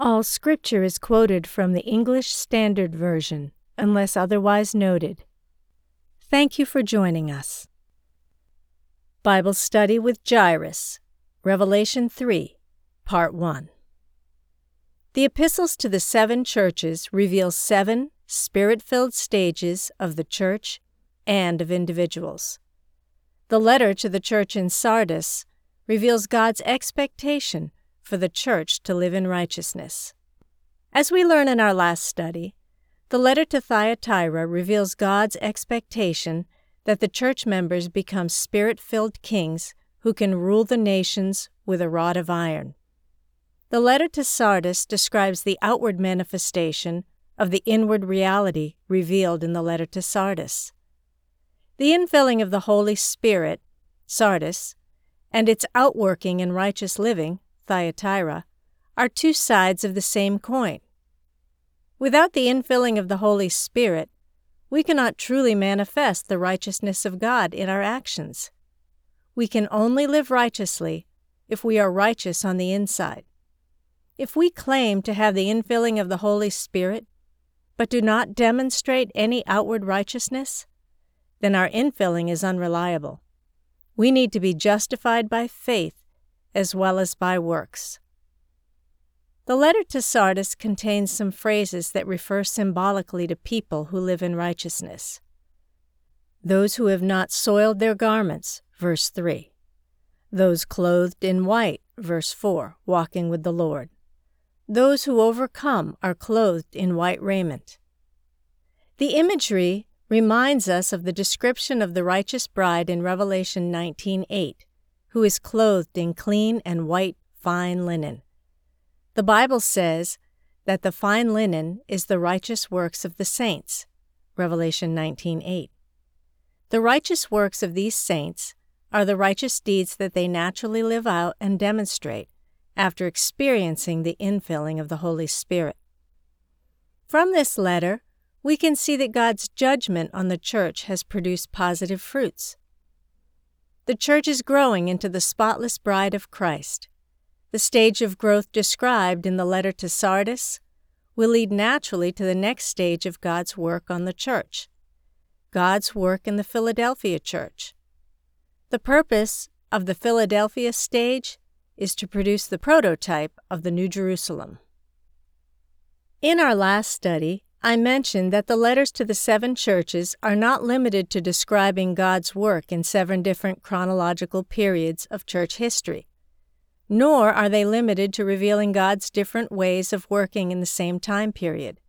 All scripture is quoted from the English Standard Version, unless otherwise noted. Thank you for joining us. Bible Study with Jairus, Revelation 3, Part 1. The epistles to the seven churches reveal seven spirit filled stages of the church and of individuals. The letter to the church in Sardis reveals God's expectation for the church to live in righteousness. As we learn in our last study, the letter to Thyatira reveals God's expectation that the church members become spirit filled kings who can rule the nations with a rod of iron. The letter to Sardis describes the outward manifestation of the inward reality revealed in the letter to Sardis. The infilling of the Holy Spirit, Sardis, and its outworking in righteous living, Thyatira, are two sides of the same coin. Without the infilling of the Holy Spirit, we cannot truly manifest the righteousness of God in our actions. We can only live righteously if we are righteous on the inside. If we claim to have the infilling of the Holy Spirit, but do not demonstrate any outward righteousness, then our infilling is unreliable. We need to be justified by faith as well as by works. The letter to Sardis contains some phrases that refer symbolically to people who live in righteousness. Those who have not soiled their garments, verse 3. Those clothed in white, verse 4, walking with the Lord. Those who overcome are clothed in white raiment. The imagery reminds us of the description of the righteous bride in Revelation 19:8 who is clothed in clean and white fine linen. The Bible says that the fine linen is the righteous works of the saints. Revelation 19:8. The righteous works of these saints are the righteous deeds that they naturally live out and demonstrate after experiencing the infilling of the Holy Spirit. From this letter, we can see that God's judgment on the church has produced positive fruits. The church is growing into the spotless bride of Christ. The stage of growth described in the letter to Sardis will lead naturally to the next stage of God's work on the church God's work in the Philadelphia church. The purpose of the Philadelphia stage is to produce the prototype of the New Jerusalem. In our last study, I mentioned that the letters to the seven churches are not limited to describing God's work in seven different chronological periods of church history, nor are they limited to revealing God's different ways of working in the same time period.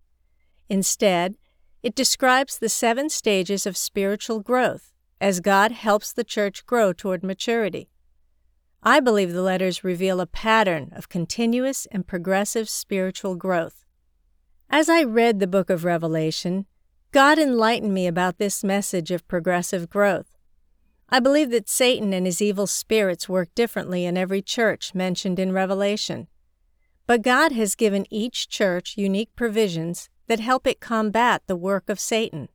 Instead, it describes the seven stages of spiritual growth as God helps the church grow toward maturity. I believe the letters reveal a pattern of continuous and progressive spiritual growth. As I read the book of Revelation, God enlightened me about this message of progressive growth. I believe that Satan and his evil spirits work differently in every church mentioned in Revelation. But God has given each church unique provisions that help it combat the work of Satan.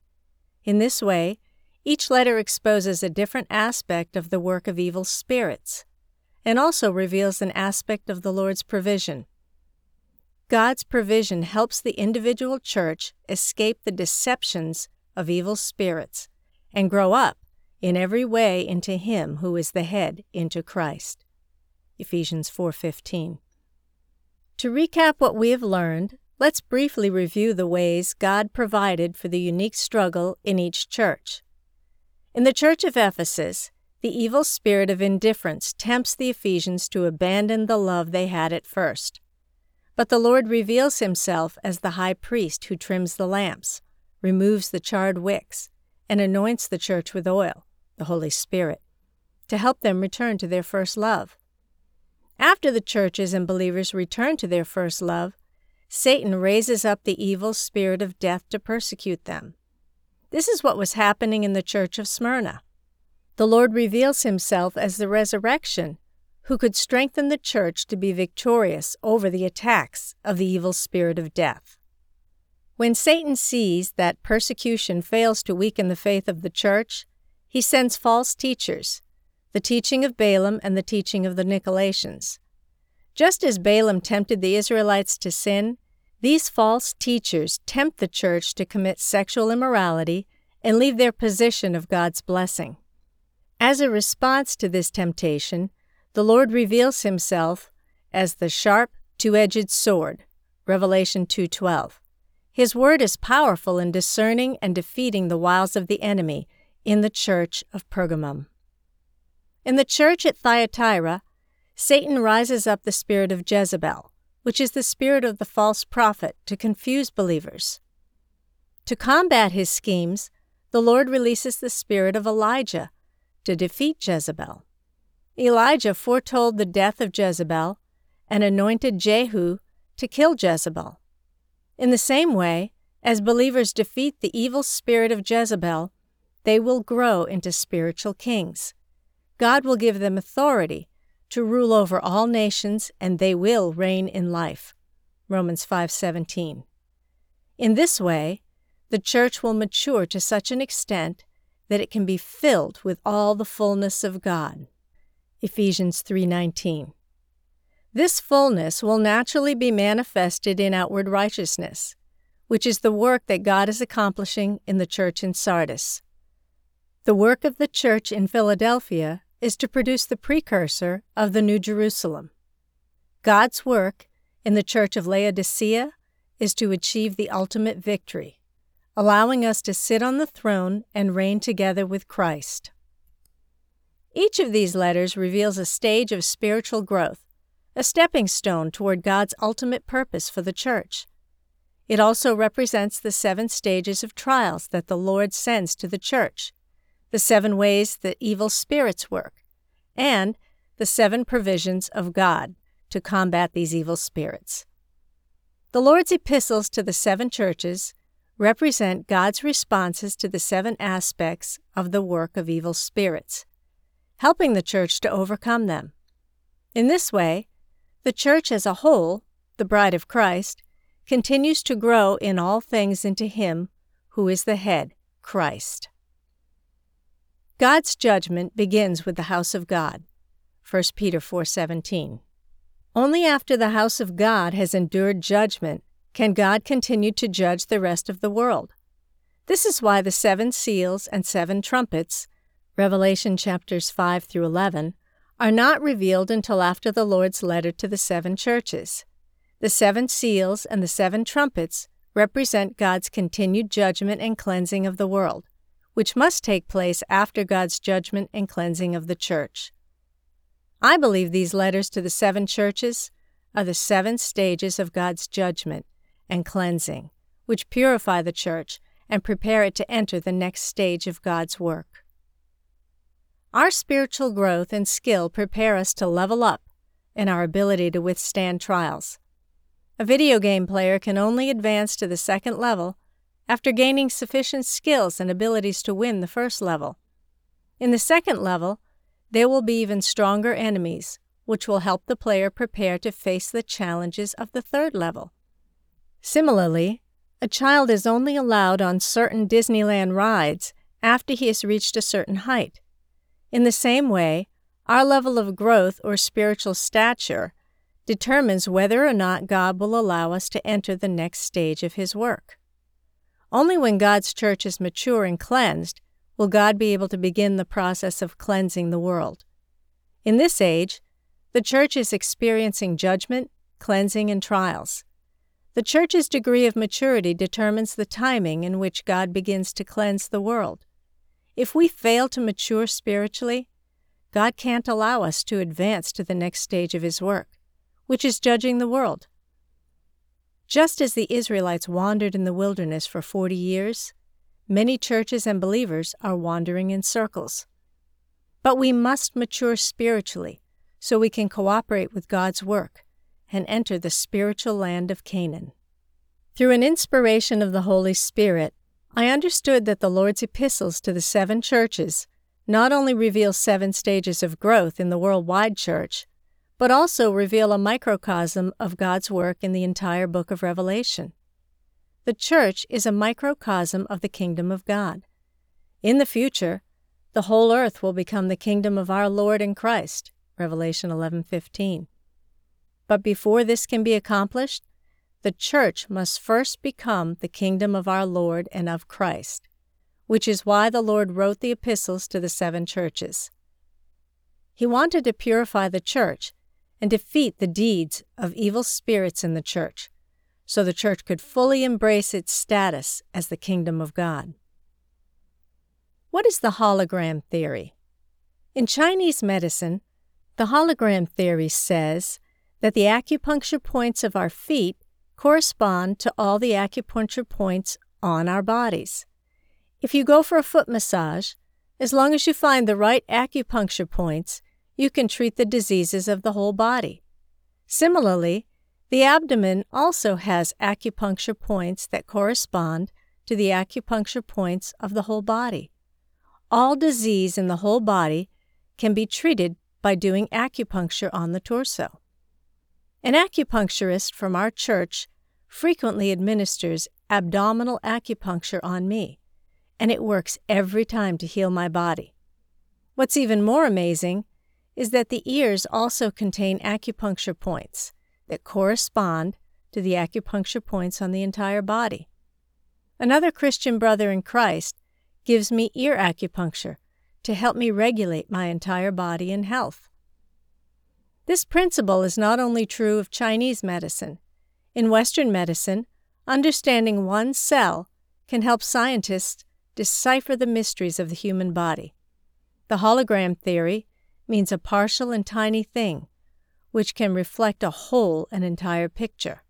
In this way, each letter exposes a different aspect of the work of evil spirits, and also reveals an aspect of the Lord's provision. God's provision helps the individual church escape the deceptions of evil spirits and grow up in every way into him who is the head into Christ. Ephesians 4:15. To recap what we have learned, let's briefly review the ways God provided for the unique struggle in each church. In the church of Ephesus, the evil spirit of indifference tempts the Ephesians to abandon the love they had at first. But the Lord reveals himself as the high priest who trims the lamps, removes the charred wicks, and anoints the church with oil, the Holy Spirit, to help them return to their first love. After the churches and believers return to their first love, Satan raises up the evil spirit of death to persecute them. This is what was happening in the church of Smyrna. The Lord reveals himself as the resurrection, who could strengthen the church to be victorious over the attacks of the evil spirit of death. When Satan sees that persecution fails to weaken the faith of the church, he sends false teachers, the teaching of Balaam and the teaching of the Nicolaitans. Just as Balaam tempted the Israelites to sin, these false teachers tempt the church to commit sexual immorality and leave their position of God's blessing. As a response to this temptation, the Lord reveals himself as the sharp, two-edged sword. Revelation 2:12. His word is powerful in discerning and defeating the wiles of the enemy in the church of Pergamum. In the church at Thyatira, Satan rises up the spirit of Jezebel, which is the spirit of the false prophet, to confuse believers. To combat his schemes, the Lord releases the spirit of Elijah to defeat Jezebel. Elijah foretold the death of Jezebel and anointed Jehu to kill Jezebel. In the same way, as believers defeat the evil spirit of Jezebel, they will grow into spiritual kings. God will give them authority to rule over all nations and they will reign in life. Romans 5:17. In this way, the church will mature to such an extent that it can be filled with all the fullness of God. Ephesians 3:19. This fullness will naturally be manifested in outward righteousness, which is the work that God is accomplishing in the church in Sardis. The work of the church in Philadelphia is to produce the precursor of the New Jerusalem. God's work in the Church of Laodicea is to achieve the ultimate victory, allowing us to sit on the throne and reign together with Christ. Each of these letters reveals a stage of spiritual growth, a stepping stone toward God's ultimate purpose for the church. It also represents the seven stages of trials that the Lord sends to the church the seven ways that evil spirits work, and the seven provisions of God to combat these evil spirits. The Lord's epistles to the seven churches represent God's responses to the seven aspects of the work of evil spirits, helping the church to overcome them. In this way, the church as a whole, the bride of Christ, continues to grow in all things into Him who is the head, Christ. God's judgment begins with the house of God. 1 Peter 4:17. Only after the house of God has endured judgment can God continue to judge the rest of the world. This is why the seven seals and seven trumpets, Revelation chapters 5 through 11, are not revealed until after the Lord's letter to the seven churches. The seven seals and the seven trumpets represent God's continued judgment and cleansing of the world which must take place after God's judgment and cleansing of the church. I believe these letters to the seven churches are the seven stages of God's judgment and cleansing, which purify the church and prepare it to enter the next stage of God's work. Our spiritual growth and skill prepare us to level up in our ability to withstand trials. A video game player can only advance to the second level after gaining sufficient skills and abilities to win the first level. In the second level, there will be even stronger enemies, which will help the player prepare to face the challenges of the third level. Similarly, a child is only allowed on certain Disneyland rides after he has reached a certain height. In the same way, our level of growth or spiritual stature determines whether or not God will allow us to enter the next stage of His work. Only when God's church is mature and cleansed will God be able to begin the process of cleansing the world. In this age, the church is experiencing judgment, cleansing, and trials. The church's degree of maturity determines the timing in which God begins to cleanse the world. If we fail to mature spiritually, God can't allow us to advance to the next stage of His work, which is judging the world. Just as the Israelites wandered in the wilderness for 40 years, many churches and believers are wandering in circles. But we must mature spiritually so we can cooperate with God's work and enter the spiritual land of Canaan. Through an inspiration of the Holy Spirit, I understood that the Lord's epistles to the seven churches not only reveal seven stages of growth in the worldwide church, but also reveal a microcosm of God's work in the entire book of Revelation. The church is a microcosm of the kingdom of God. In the future, the whole earth will become the kingdom of our Lord and Christ. Revelation 11:15. But before this can be accomplished, the church must first become the kingdom of our Lord and of Christ, which is why the Lord wrote the epistles to the seven churches. He wanted to purify the church and defeat the deeds of evil spirits in the church, so the church could fully embrace its status as the kingdom of God. What is the hologram theory? In Chinese medicine, the hologram theory says that the acupuncture points of our feet correspond to all the acupuncture points on our bodies. If you go for a foot massage, as long as you find the right acupuncture points, you can treat the diseases of the whole body. Similarly, the abdomen also has acupuncture points that correspond to the acupuncture points of the whole body. All disease in the whole body can be treated by doing acupuncture on the torso. An acupuncturist from our church frequently administers abdominal acupuncture on me, and it works every time to heal my body. What's even more amazing is that the ears also contain acupuncture points that correspond to the acupuncture points on the entire body. Another Christian brother in Christ gives me ear acupuncture to help me regulate my entire body and health. This principle is not only true of Chinese medicine. In Western medicine, understanding one cell can help scientists decipher the mysteries of the human body. The hologram theory means a partial and tiny thing, which can reflect a whole and entire picture.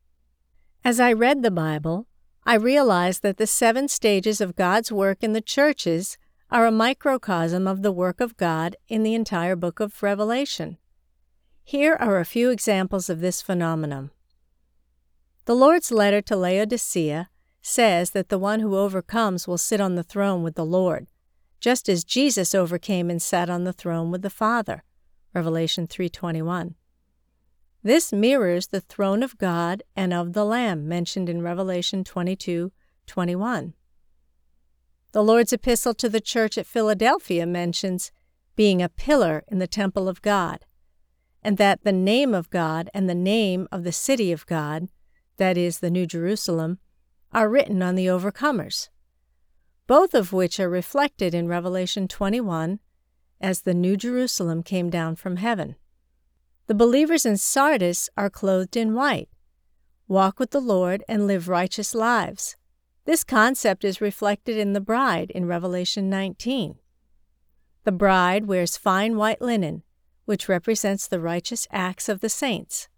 As I read the Bible, I realized that the seven stages of God's work in the churches are a microcosm of the work of God in the entire book of Revelation. Here are a few examples of this phenomenon. The Lord's letter to Laodicea says that the one who overcomes will sit on the throne with the Lord, just as Jesus overcame and sat on the throne with the Father. Revelation 3:21. This mirrors the throne of God and of the Lamb mentioned in Revelation 22:21. The Lord's epistle to the church at Philadelphia mentions being a pillar in the temple of God and that the name of God and the name of the city of God, that is, the New Jerusalem, are written on the overcomers, both of which are reflected in Revelation 21 as the New Jerusalem came down from heaven. The believers in Sardis are clothed in white, walk with the Lord, and live righteous lives. This concept is reflected in the bride in Revelation 19. The bride wears fine white linen which represents the righteous acts of the saints.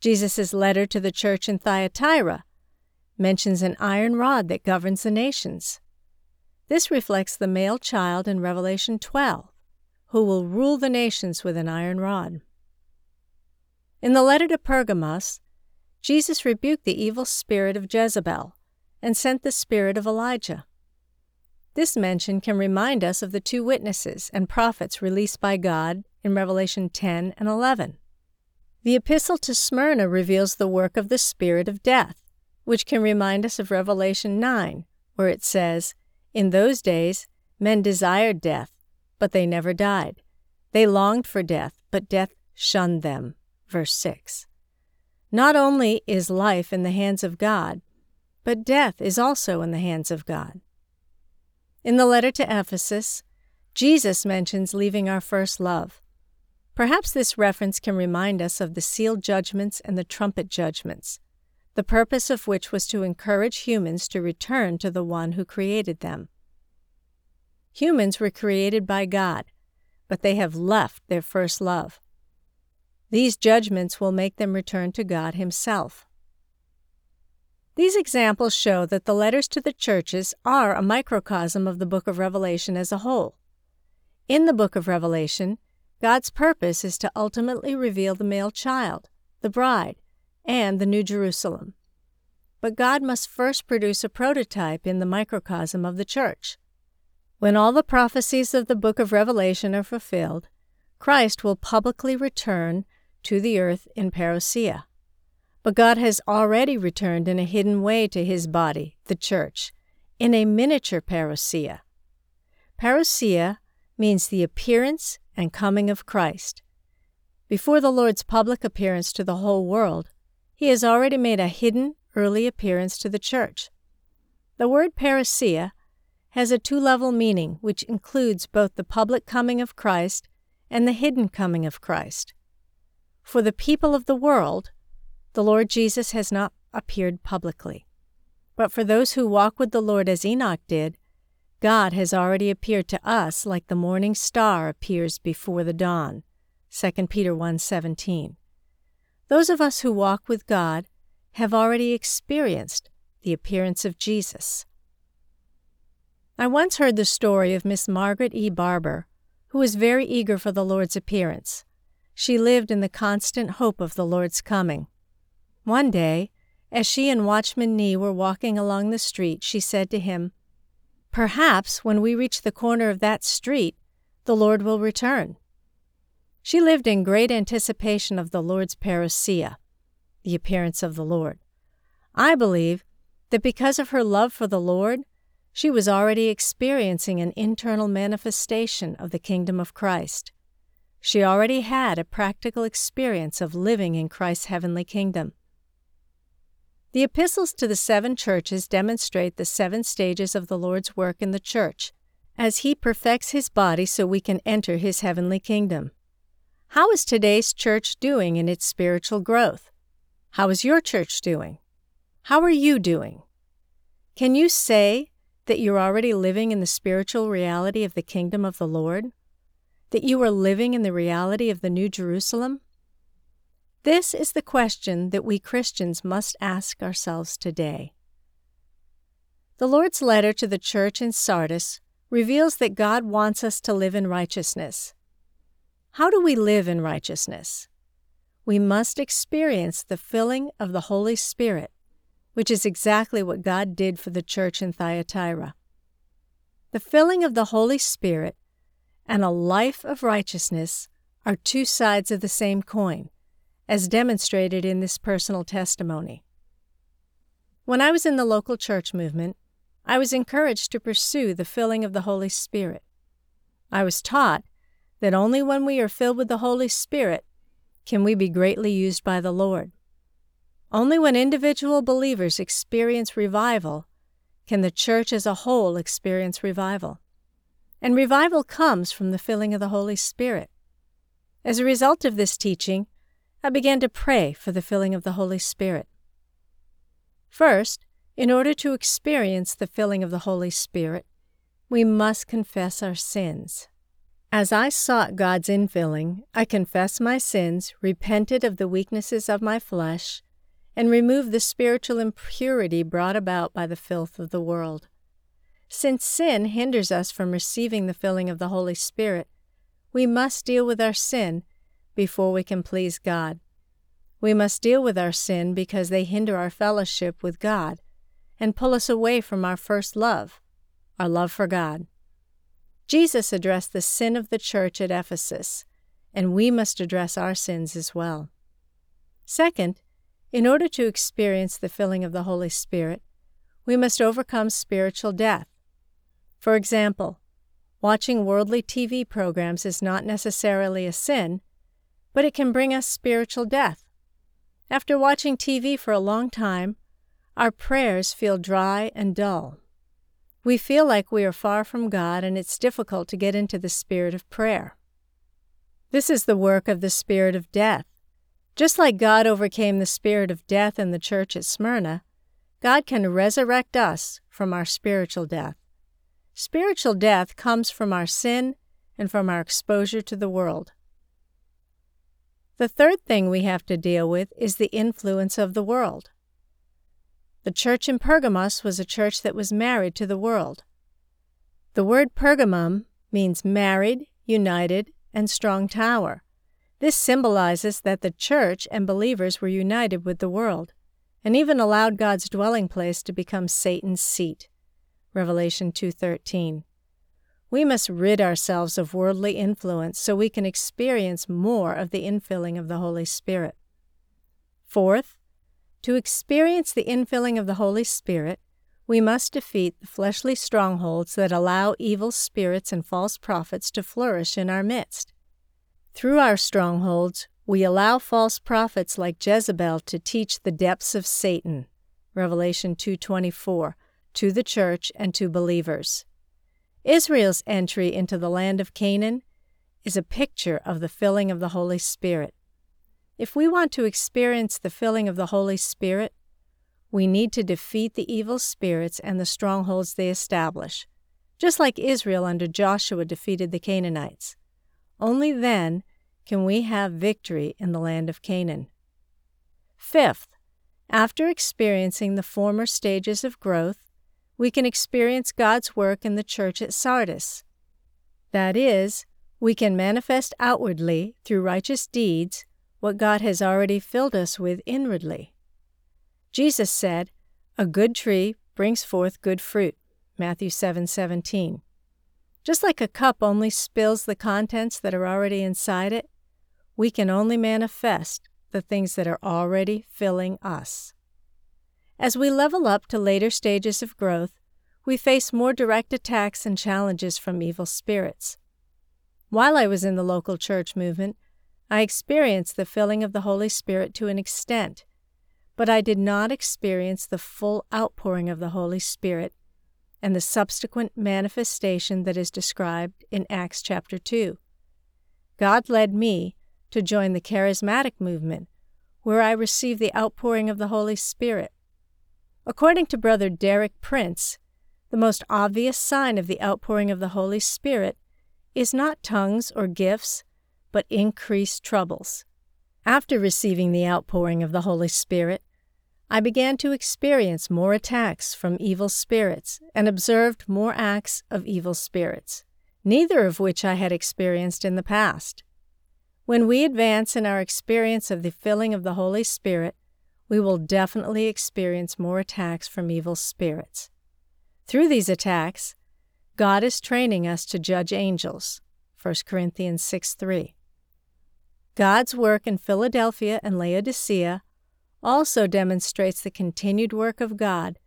Jesus' letter to the church in Thyatira mentions an iron rod that governs the nations. This reflects the male child in Revelation 12, who will rule the nations with an iron rod. In the letter to Pergamos, Jesus rebuked the evil spirit of Jezebel and sent the spirit of Elijah. This mention can remind us of the two witnesses and prophets released by God in Revelation 10 and 11. The epistle to Smyrna reveals the work of the spirit of death, which can remind us of Revelation 9, where it says, In those days men desired death, but they never died. They longed for death, but death shunned them. Verse 6. Not only is life in the hands of God, but death is also in the hands of God. In the letter to Ephesus, Jesus mentions leaving our first love. Perhaps this reference can remind us of the sealed judgments and the trumpet judgments, the purpose of which was to encourage humans to return to the one who created them. Humans were created by God, but they have left their first love. These judgments will make them return to God Himself. These examples show that the letters to the churches are a microcosm of the book of Revelation as a whole. In the book of Revelation, God's purpose is to ultimately reveal the male child, the bride, and the New Jerusalem. but God must first produce a prototype in the microcosm of the church. When all the prophecies of the book of Revelation are fulfilled, Christ will publicly return to the earth in parousia. But God has already returned in a hidden way to his body, the church, in a miniature parousia. Parousia means the appearance and coming of Christ. Before the Lord's public appearance to the whole world, he has already made a hidden early appearance to the church. The word parousia has a two level meaning which includes both the public coming of Christ and the hidden coming of Christ. For the people of the world, the Lord Jesus has not appeared publicly. But for those who walk with the Lord as Enoch did, God has already appeared to us like the morning star appears before the dawn. 2 Peter 1:17. Those of us who walk with God have already experienced the appearance of Jesus. I once heard the story of Miss Margaret E. Barber, who was very eager for the Lord's appearance. She lived in the constant hope of the Lord's coming. One day, as she and Watchman Nee were walking along the street, she said to him, Perhaps when we reach the corner of that street, the Lord will return. She lived in great anticipation of the Lord's parousia, the appearance of the Lord. I believe that because of her love for the Lord, she was already experiencing an internal manifestation of the kingdom of Christ. She already had a practical experience of living in Christ's heavenly kingdom. The epistles to the seven churches demonstrate the seven stages of the Lord's work in the church, as He perfects His body so we can enter His heavenly kingdom. How is today's church doing in its spiritual growth? How is your church doing? How are you doing? Can you say that you're already living in the spiritual reality of the kingdom of the Lord? That you are living in the reality of the New Jerusalem? This is the question that we Christians must ask ourselves today. The Lord's letter to the church in Sardis reveals that God wants us to live in righteousness. How do we live in righteousness? We must experience the filling of the Holy Spirit which is exactly what God did for the church in Thyatira. The filling of the Holy Spirit and a life of righteousness are two sides of the same coin, as demonstrated in this personal testimony. When I was in the local church movement, I was encouraged to pursue the filling of the Holy Spirit. I was taught that only when we are filled with the Holy Spirit can we be greatly used by the Lord. Only when individual believers experience revival can the church as a whole experience revival. And revival comes from the filling of the Holy Spirit. As a result of this teaching, I began to pray for the filling of the Holy Spirit. First, in order to experience the filling of the Holy Spirit, we must confess our sins. As I sought God's infilling, I confessed my sins, repented of the weaknesses of my flesh, and removed the spiritual impurity brought about by the filth of the world. Since sin hinders us from receiving the filling of the Holy Spirit, we must deal with our sin before we can please God. We must deal with our sin because they hinder our fellowship with God and pull us away from our first love, our love for God. Jesus addressed the sin of the church at Ephesus, and we must address our sins as well. Second, in order to experience the filling of the Holy Spirit, we must overcome spiritual death. For example, watching worldly TV programs is not necessarily a sin, but it can bring us spiritual death. After watching TV for a long time, our prayers feel dry and dull. We feel like we are far from God and it's difficult to get into the spirit of prayer. This is the work of the spirit of death. Just like God overcame the spirit of death in the church at Smyrna, God can resurrect us from our spiritual death. Spiritual death comes from our sin and from our exposure to the world. The third thing we have to deal with is the influence of the world. The church in Pergamos was a church that was married to the world. The word Pergamum means married, united, and strong tower. This symbolizes that the church and believers were united with the world, and even allowed God's dwelling place to become Satan's seat. Revelation 2:13. We must rid ourselves of worldly influence so we can experience more of the infilling of the Holy Spirit. Fourth, to experience the infilling of the Holy Spirit, we must defeat the fleshly strongholds that allow evil spirits and false prophets to flourish in our midst. Through our strongholds, we allow false prophets like Jezebel to teach the depths of Satan, Revelation 2:24, to the church and to believers. Israel's entry into the land of Canaan is a picture of the filling of the Holy Spirit. If we want to experience the filling of the Holy Spirit, we need to defeat the evil spirits and the strongholds they establish, just like Israel under Joshua defeated the Canaanites. Only then can we have victory in the land of Canaan. Fifth, after experiencing the former stages of growth, we can experience God's work in the church at Sardis. That is, we can manifest outwardly through righteous deeds what God has already filled us with inwardly. Jesus said, "A good tree brings forth good fruit." Matthew 7:17. Just like a cup only spills the contents that are already inside it, we can only manifest the things that are already filling us. As we level up to later stages of growth, we face more direct attacks and challenges from evil spirits. While I was in the local church movement, I experienced the filling of the Holy Spirit to an extent, but I did not experience the full outpouring of the Holy Spirit and the subsequent manifestation that is described in Acts chapter 2. God led me to join the charismatic movement, where I received the outpouring of the Holy Spirit. According to Brother Derek Prince, the most obvious sign of the outpouring of the Holy Spirit is not tongues or gifts, but increased troubles. After receiving the outpouring of the Holy Spirit, I began to experience more attacks from evil spirits and observed more acts of evil spirits, neither of which I had experienced in the past. When we advance in our experience of the filling of the Holy Spirit, we will definitely experience more attacks from evil spirits. Through these attacks, God is training us to judge angels. 1 Corinthians 6 3. God's work in Philadelphia and Laodicea also demonstrates the continued work of God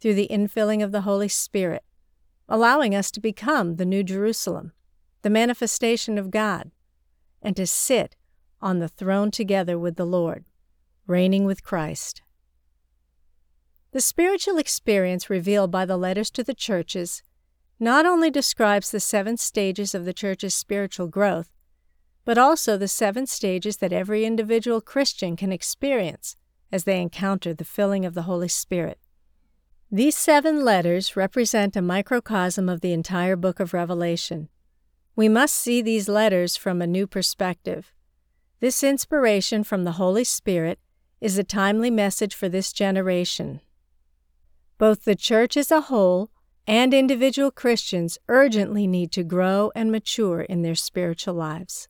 through the infilling of the Holy Spirit, allowing us to become the New Jerusalem, the manifestation of God, and to sit on the throne together with the Lord reigning with Christ. The spiritual experience revealed by the letters to the churches not only describes the seven stages of the church's spiritual growth, but also the seven stages that every individual Christian can experience as they encounter the filling of the Holy Spirit. These seven letters represent a microcosm of the entire book of Revelation. We must see these letters from a new perspective. This inspiration from the Holy Spirit is a timely message for this generation. Both the church as a whole and individual Christians urgently need to grow and mature in their spiritual lives.